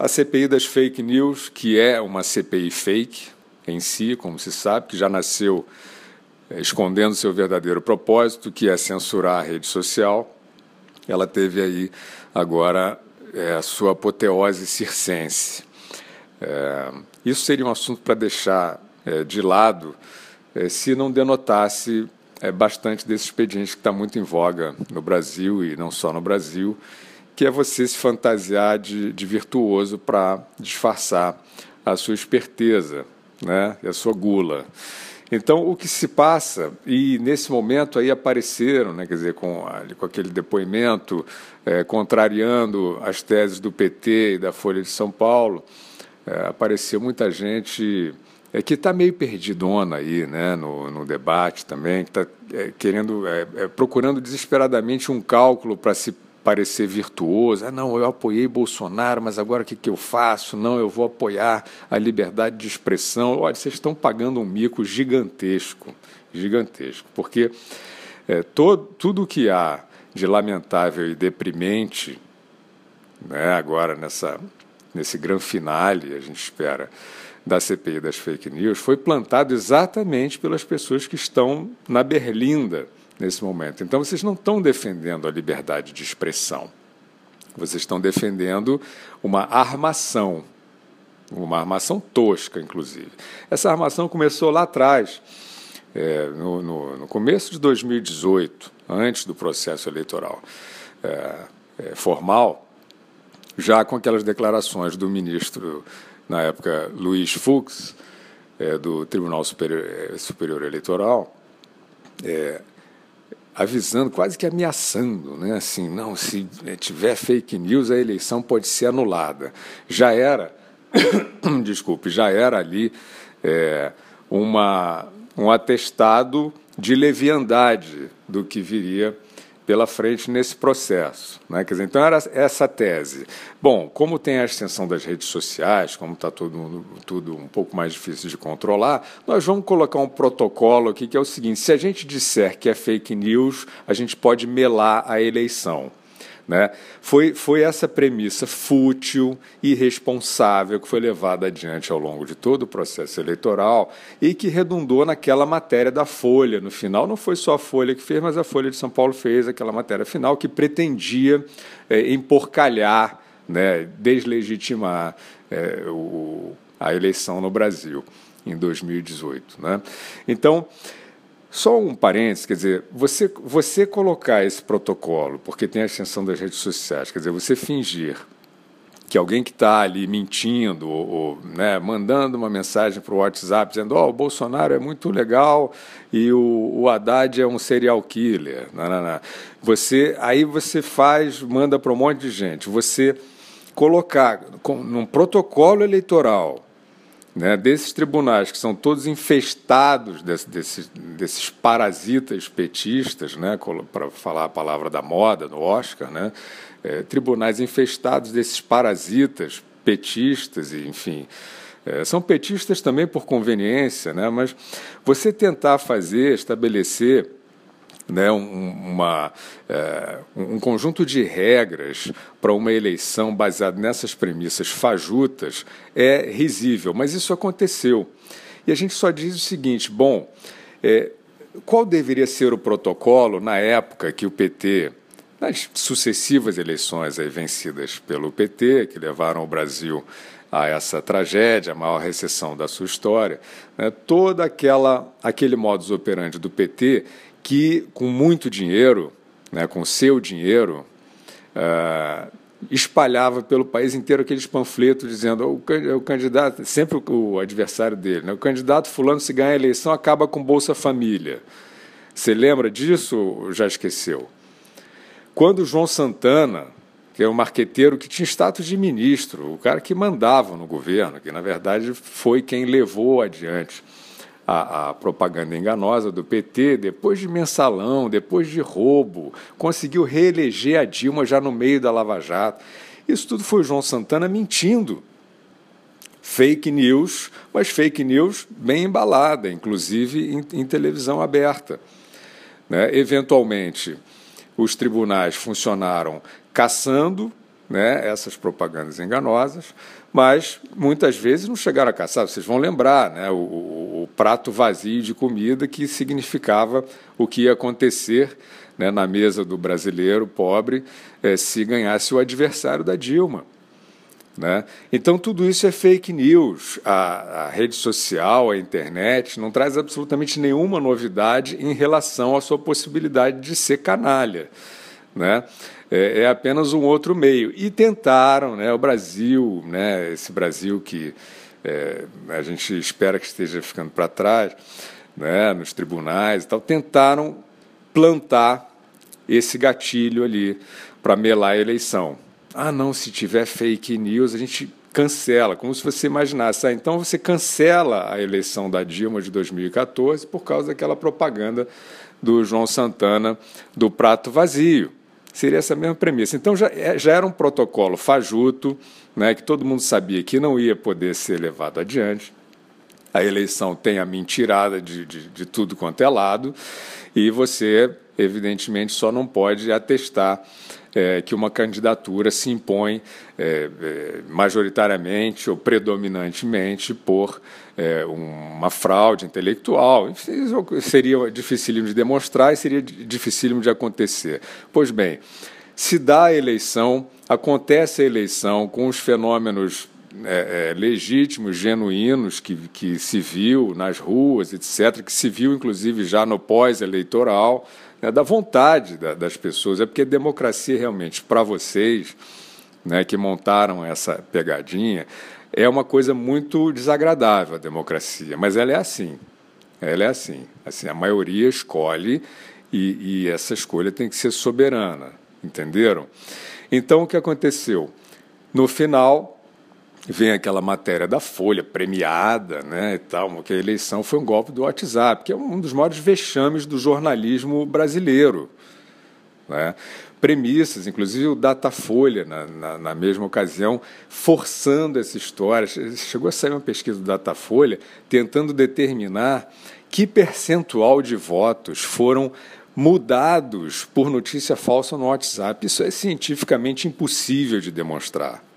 a CPI das fake news, que é uma CPI fake em si, como se sabe, que já nasceu é, escondendo seu verdadeiro propósito, que é censurar a rede social. Ela teve aí agora é, a sua apoteose circense. É, isso seria um assunto para deixar é, de lado se não denotasse bastante desse expediente que está muito em voga no Brasil e não só no Brasil, que é você se fantasiar de, de virtuoso para disfarçar a sua esperteza né, e a sua gula. Então, o que se passa, e nesse momento aí apareceram, né, quer dizer, com, com aquele depoimento é, contrariando as teses do PT e da Folha de São Paulo, é, apareceu muita gente é, que está meio perdidona aí né, no, no debate também, que está é, querendo, é, é, procurando desesperadamente um cálculo para se parecer virtuoso. Ah, não, eu apoiei Bolsonaro, mas agora o que, que eu faço? Não, eu vou apoiar a liberdade de expressão. Olha, vocês estão pagando um mico gigantesco, gigantesco, porque é, todo, tudo que há de lamentável e deprimente, né, agora nessa, nesse grande finale, a gente espera, da CPI das fake news, foi plantado exatamente pelas pessoas que estão na berlinda nesse momento. Então, vocês não estão defendendo a liberdade de expressão. Vocês estão defendendo uma armação, uma armação tosca, inclusive. Essa armação começou lá atrás, é, no, no, no, começo de 2018, antes do processo eleitoral é, é, formal, já com aquelas declarações do ministro, na época, Luiz Fux, é, do Tribunal Superior, Superior Eleitoral, é, avisando, quase que ameaçando, né? Assim, não, se tiver fake news, a eleição pode ser anulada. Já era, desculpe, já era ali é, uma, um atestado de leviandade do que viria pela frente nesse processo. Né? Quer dizer, então era essa tese. Bom, como tem a extensão das redes sociais, como está tudo, tudo um pouco mais difícil de controlar, nós vamos colocar um protocolo aqui que é o seguinte: se a gente disser que é fake news, a gente pode melar a eleição. Né? Foi, foi essa premissa fútil, irresponsável, que foi levada adiante ao longo de todo o processo eleitoral e que redundou naquela matéria da Folha. No final, não foi só a Folha que fez, mas a Folha de São Paulo fez aquela matéria final que pretendia é, emporcalhar, né, deslegitimar é, o, a eleição no Brasil em 2018. Né? Então. Só um parênteses, quer dizer, você, você colocar esse protocolo, porque tem a extensão das redes sociais, quer dizer, você fingir que alguém que está ali mentindo ou, ou né, mandando uma mensagem para o WhatsApp dizendo oh, o Bolsonaro é muito legal e o, o Haddad é um serial killer. Não, não, não. Você, aí você faz, manda para um monte de gente. Você colocar com, num protocolo eleitoral né, desses tribunais que são todos infestados desse, desses, desses parasitas petistas, né, para falar a palavra da moda no Oscar, né, é, tribunais infestados desses parasitas petistas enfim, é, são petistas também por conveniência, né, mas você tentar fazer, estabelecer né, um, uma, é, um conjunto de regras para uma eleição baseado nessas premissas fajutas é risível, mas isso aconteceu. E a gente só diz o seguinte: bom, é, qual deveria ser o protocolo na época que o PT, nas sucessivas eleições aí vencidas pelo PT, que levaram o Brasil a essa tragédia, a maior recessão da sua história, né, todo aquela, aquele modus operandi do PT que, com muito dinheiro, né, com seu dinheiro, uh, espalhava pelo país inteiro aqueles panfletos dizendo o, o candidato, sempre o, adversário dele, né, o candidato fulano se ganha a eleição acaba com Bolsa Família. Você lembra disso ou já esqueceu? Quando João Santana, que é um marqueteiro que tinha status de ministro, o cara que mandava no governo, que na verdade foi quem levou adiante a, a, propaganda enganosa do PT, depois de mensalão, depois de roubo, conseguiu reeleger a Dilma já no meio da Lava Jato. Isso tudo foi o João Santana mentindo. Fake news, mas fake news bem embalada, inclusive em, em televisão aberta. Né? Eventualmente, os tribunais funcionaram caçando né, essas propagandas enganosas, mas muitas vezes não chegaram a caçar. Vocês vão lembrar né, o, prato vazio de comida que significava o que ia acontecer né, na mesa do brasileiro pobre é, se ganhasse o adversário da Dilma. Né? Então, tudo isso é fake news. A, a, rede social, a internet, não traz absolutamente nenhuma novidade em relação à sua possibilidade de ser canalha. Né? É, é apenas um outro meio. E tentaram, né, o Brasil, né, esse Brasil que é, a gente espera que esteja ficando para trás, né, nos tribunais e tal, tentaram plantar esse gatilho ali para melar a eleição. Ah, não, se tiver fake news, a gente cancela, como se você imaginasse. Ah, então você cancela a eleição da Dilma de 2014 por causa daquela propaganda do João Santana do prato vazio. Seria essa mesma premissa. Então já, é, já era um protocolo fajuto, né, que todo mundo sabia que não ia poder ser levado adiante. A eleição tem a mentirada de, de, de tudo quanto é lado, e você, evidentemente, só não pode atestar é, que uma candidatura se impõe é, é, majoritariamente ou predominantemente por é, uma fraude intelectual. Isso seria dificílimo de demonstrar e seria dificílimo de acontecer. Pois bem, se dá a eleição, acontece a eleição com os fenômenos é, é, legítimos, genuínos, que, que se viu nas ruas, etc., que se viu inclusive já no pós-eleitoral, né, da vontade da, das pessoas. É porque democracia realmente, para vocês né, que montaram essa pegadinha, é uma coisa muito desagradável a democracia, mas ela é assim. Ela é assim. assim a maioria escolhe e, e essa escolha tem que ser soberana, entenderam? Então o que aconteceu? No final, vem aquela matéria da Folha premiada, né, e tal, que a eleição foi um golpe do WhatsApp, que é um dos maiores vexames do jornalismo brasileiro. Né? Premissas, inclusive o Datafolha, na, na, na, mesma ocasião, forçando essa história. Chegou a sair uma pesquisa do Datafolha tentando determinar que percentual de votos foram mudados por notícia falsa no WhatsApp. Isso é cientificamente impossível de demonstrar.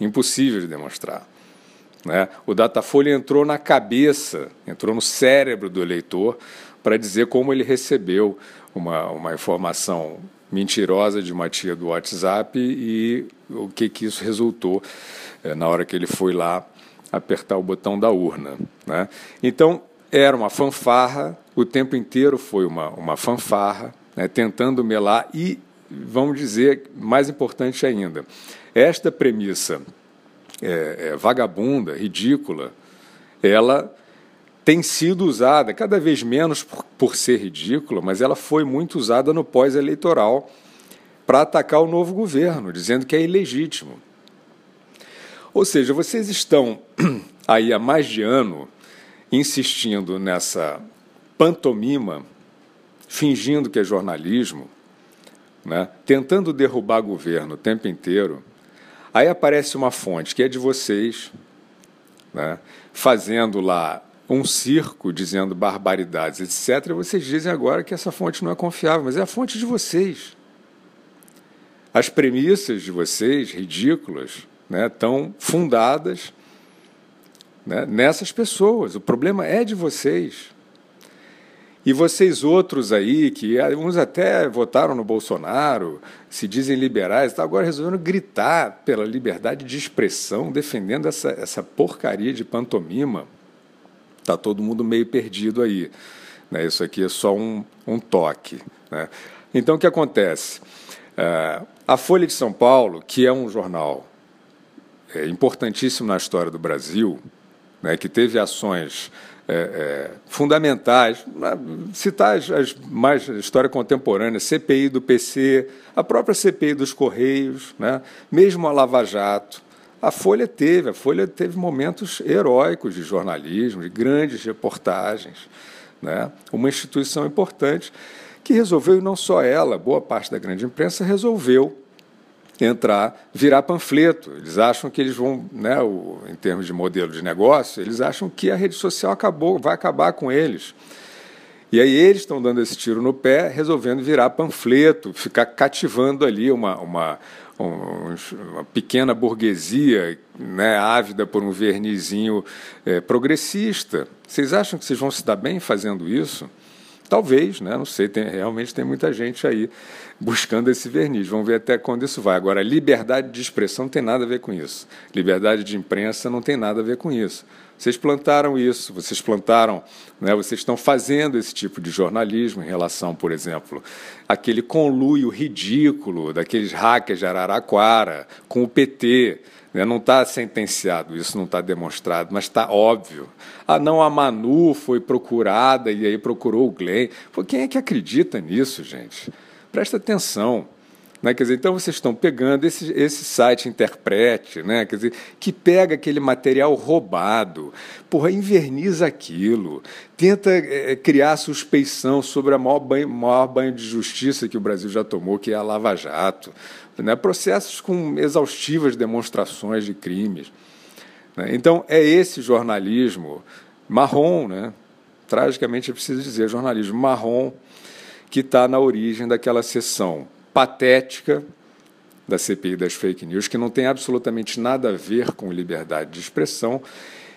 Impossível de demonstrar. Né? O Datafolha entrou na cabeça, entrou no cérebro do eleitor para dizer como ele recebeu uma, uma informação mentirosa de uma tia do WhatsApp e o que, que isso resultou é, na hora que ele foi lá apertar o botão da urna. Né? Então, era uma fanfarra, o tempo inteiro foi uma, uma fanfarra, né, tentando melar e, vamos dizer, mais importante ainda, esta premissa é, é, vagabunda, ridícula, ela tem sido usada, cada vez menos por, por ser ridícula, mas ela foi muito usada no pós-eleitoral para atacar o novo governo, dizendo que é ilegítimo. Ou seja, vocês estão aí há mais de ano insistindo nessa pantomima, fingindo que é jornalismo, né? tentando derrubar governo o tempo inteiro Aí aparece uma fonte que é de vocês, né, fazendo lá um circo dizendo barbaridades, etc. Vocês dizem agora que essa fonte não é confiável, mas é a fonte de vocês. As premissas de vocês, ridículas, né, estão fundadas né, nessas pessoas. O problema é de vocês. E vocês outros aí, que uns até votaram no Bolsonaro, se dizem liberais, tá agora resolvendo gritar pela liberdade de expressão, defendendo essa, essa porcaria de pantomima. Está todo mundo meio perdido aí. Né? Isso aqui é só um, um toque. Né? Então, o que acontece? É, a Folha de São Paulo, que é um jornal é, importantíssimo na história do Brasil, né, que teve ações é, é, fundamentais, né, citar as, mais história contemporânea, CPI do PC, a própria CPI dos Correios, né, mesmo a Lava Jato. A Folha teve, a Folha teve momentos heróicos de jornalismo, de grandes reportagens. Né, uma instituição importante que resolveu, e não só ela, boa parte da grande imprensa resolveu entrar, virar panfleto. Eles acham que eles vão, né, o, em termos de modelo de negócio, eles acham que a rede social acabou, vai acabar com eles. E aí eles estão dando esse tiro no pé, resolvendo virar panfleto, ficar cativando ali uma, uma, uma pequena burguesia né, ávida por um vernizinho é, progressista. Vocês acham que vocês vão se dar bem fazendo isso? Talvez, né? não sei, tem, realmente tem muita gente aí buscando esse verniz. Vamos ver até quando isso vai. Agora, liberdade de expressão não tem nada a ver com isso. Liberdade de imprensa não tem nada a ver com isso. Vocês plantaram isso, vocês plantaram, né, vocês estão fazendo esse tipo de jornalismo em relação, por exemplo, aquele conluio ridículo daqueles hackers de Araraquara com o PT. Né, não está sentenciado, isso não está demonstrado, mas está óbvio. Ah, não, a Manu foi procurada e aí procurou o Glenn. Quem é que acredita nisso, gente? Presta atenção. Né? Quer dizer, então vocês estão pegando esse, esse site Interprete, né? Quer dizer, que pega aquele material roubado, porra, inverniza aquilo, tenta é, criar suspeição sobre a maior banho, maior banho de justiça que o Brasil já tomou, que é a Lava Jato. Né? Processos com exaustivas demonstrações de crimes. Né? Então, é esse jornalismo marrom, né? tragicamente é preciso dizer, jornalismo marrom, que está na origem daquela sessão patética da CPI das fake news, que não tem absolutamente nada a ver com liberdade de expressão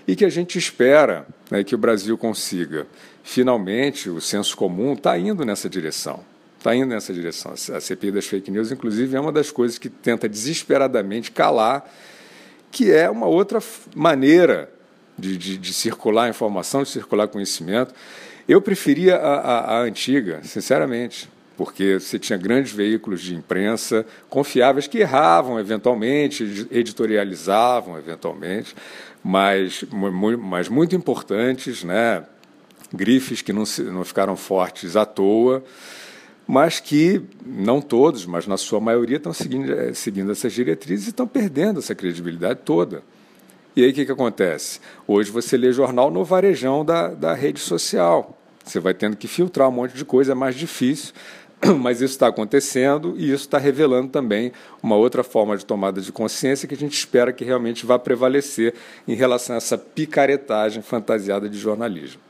e que a gente espera né, que o Brasil consiga. Finalmente, o senso comum está indo nessa direção. Está indo nessa direção. A CPI das fake news, inclusive, é uma das coisas que tenta desesperadamente calar, que é uma outra maneira de, de, de circular informação, de circular conhecimento. Eu preferia a, a, a antiga, sinceramente porque você tinha grandes veículos de imprensa confiáveis que erravam eventualmente, editorializavam eventualmente, mas, mas muito importantes, né? grifes que não, se, não ficaram fortes à toa, mas que, não todos, mas na sua maioria, estão seguindo, eh, seguindo essas diretrizes e estão perdendo essa credibilidade toda. E aí o que, que acontece? Hoje você lê jornal no varejão da, da rede social. Você vai tendo que filtrar um monte de coisa, é mais difícil. mas isso está acontecendo e isso está revelando também uma outra forma de tomada de consciência que a gente espera que realmente vá prevalecer em relação a essa picaretagem fantasiada de jornalismo.